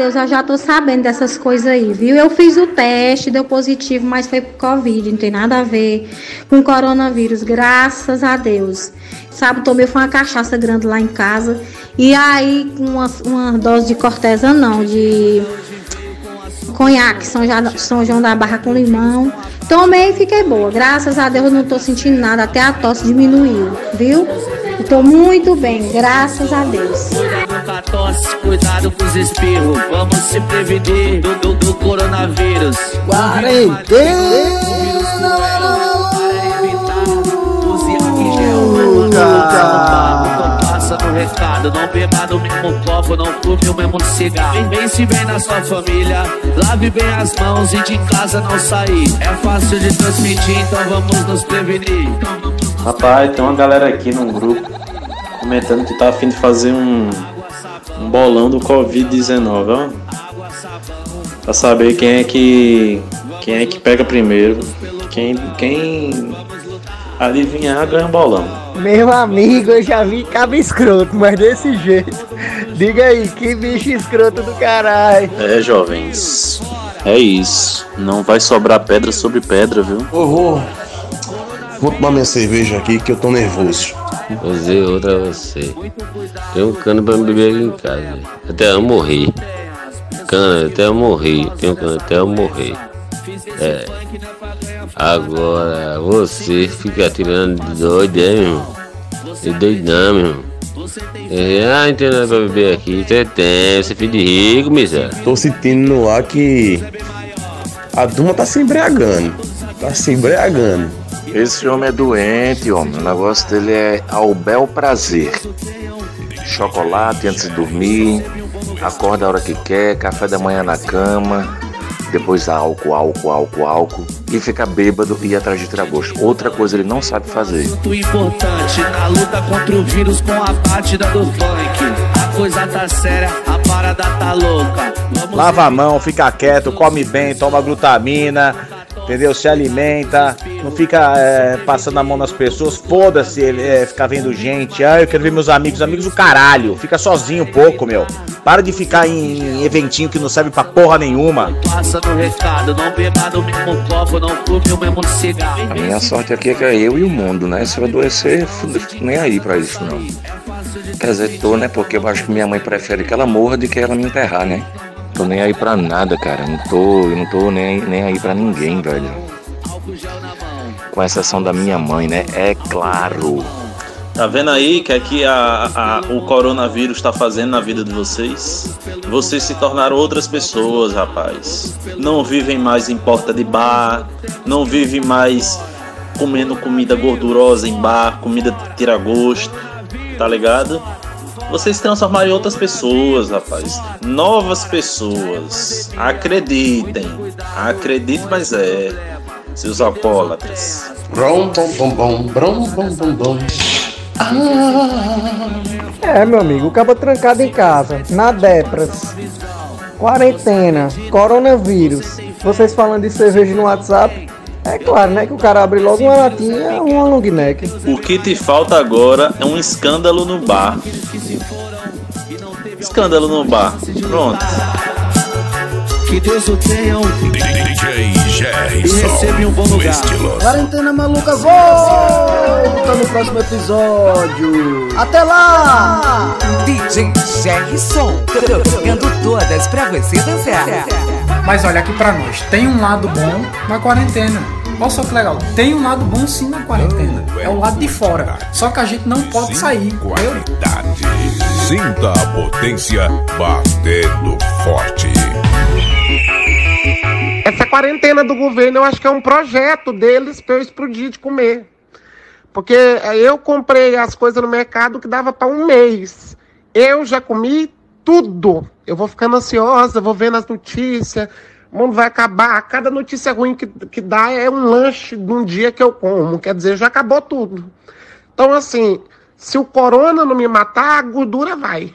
Deus, eu já tô sabendo dessas coisas aí, viu? Eu fiz o teste, deu positivo, mas foi por Covid, não tem nada a ver com coronavírus, graças a Deus. Sabe, tomei foi uma cachaça grande lá em casa. E aí, uma, uma dose de cortesa, não, de conhaque, São, São João da Barra com limão. Tomei e fiquei boa. Graças a Deus eu não tô sentindo nada, até a tosse diminuiu, viu? Estou muito bem, graças a Deus. Cuidado com a tosse, cuidado com os espirros. Vamos se prevenir do, do, do coronavírus. Quarentena! Passa no recado, não beba no mesmo copo, não fume o mesmo cigarro. Vem se bem na sua família, lave bem as mãos e de casa não sair. É fácil de transmitir, então vamos nos prevenir. Rapaz, tem uma galera aqui no grupo comentando que tá afim de fazer um, um bolão do Covid-19, ó. Pra saber quem é que. quem é que pega primeiro. Quem, quem adivinhar ganha um bolão. Meu amigo, eu já vi cabo escroto, mas desse jeito. Diga aí, que bicho escroto do caralho. É, jovens. É isso. Não vai sobrar pedra sobre pedra, viu? Ô, vou. Tomar minha cerveja aqui que eu tô nervoso. Vou dizer outra a você. Tem um cano pra me beber aqui em casa. Até eu morrer. Cana até eu morrer. Tem um cano até eu morrer. É. Agora você fica tirando de doido, é, meu irmão? De doidão, meu irmão. É, ah, não tem nada pra beber aqui. Você tem, você é filho de rico, miséria. Tô sentindo no ar que a Duma tá se embriagando. Tá se embriagando. Esse homem é doente, homem. O negócio dele é ao bel prazer. Chocolate antes de dormir, acorda a hora que quer, café da manhã na cama, depois álcool, álcool, álcool, álcool, e fica bêbado e ir atrás de tiragosto. Outra coisa ele não sabe fazer. Muito importante na luta contra o vírus com a batida do funk. A coisa tá séria, a parada tá louca. Vamos Lava a mão, fica quieto, come bem, toma glutamina, entendeu? Se alimenta, não fica é, passando a mão nas pessoas, foda-se ele é, ficar vendo gente. Ah, eu quero ver meus amigos, amigos do caralho. Fica sozinho um pouco, meu. Para de ficar em eventinho que não serve pra porra nenhuma. O. A minha sorte aqui é que é eu e o mundo, né? Se eu adoecer, nem aí pra isso, não. Quer dizer, tô, né? Porque eu acho que minha mãe prefere que ela morra do que ela me enterrar, né? Tô nem aí pra nada, cara. Não tô, eu não tô nem, nem aí pra ninguém, velho. Com exceção da minha mãe, né? É claro. Tá vendo aí que é que a, a- o coronavírus está fazendo na vida de vocês? Vocês se tornaram outras pessoas, rapaz. Não vivem mais em porta de bar, não vivem mais comendo comida gordurosa em bar, comida tira gosto, tá ligado? Vocês se transformaram em outras pessoas, rapaz. Novas pessoas. Acreditem. Acreditem, mas é. Seus alcoólatras. Brom, bom, bom, bom, brom, bom, bom, bom. É, meu amigo, o cabo trancado em casa, na Depras, quarentena, coronavírus. Vocês falando de cerveja no WhatsApp, é claro, né, que o cara abre logo uma latinha, uma long neck. O que te falta agora é um escândalo no bar. Escândalo no bar. Pronto. Que Deus o tenha DJ e receba em um bom lugar. Quarentena maluca volta no próximo episódio. Até lá! DJ Gerson, tocando todas pra você dançar. Mas olha aqui pra nós, tem um lado bom na quarentena. Olha só que legal, tem um lado bom sim na quarentena. É o lado de fora. Só que a gente não pode sair. Qualidade. Sinta a potência batendo forte. Essa quarentena do governo eu acho que é um projeto deles pra eu explodir de comer. Porque eh, eu comprei as coisas no mercado que dava para um mês. Eu já comi tudo. Eu vou ficando ansiosa, vou vendo as notícias. O mundo vai acabar. Cada notícia ruim que, que dá é um lanche de um dia que eu como. Quer dizer, já acabou tudo. Então, assim, se o corona não me matar, a gordura vai.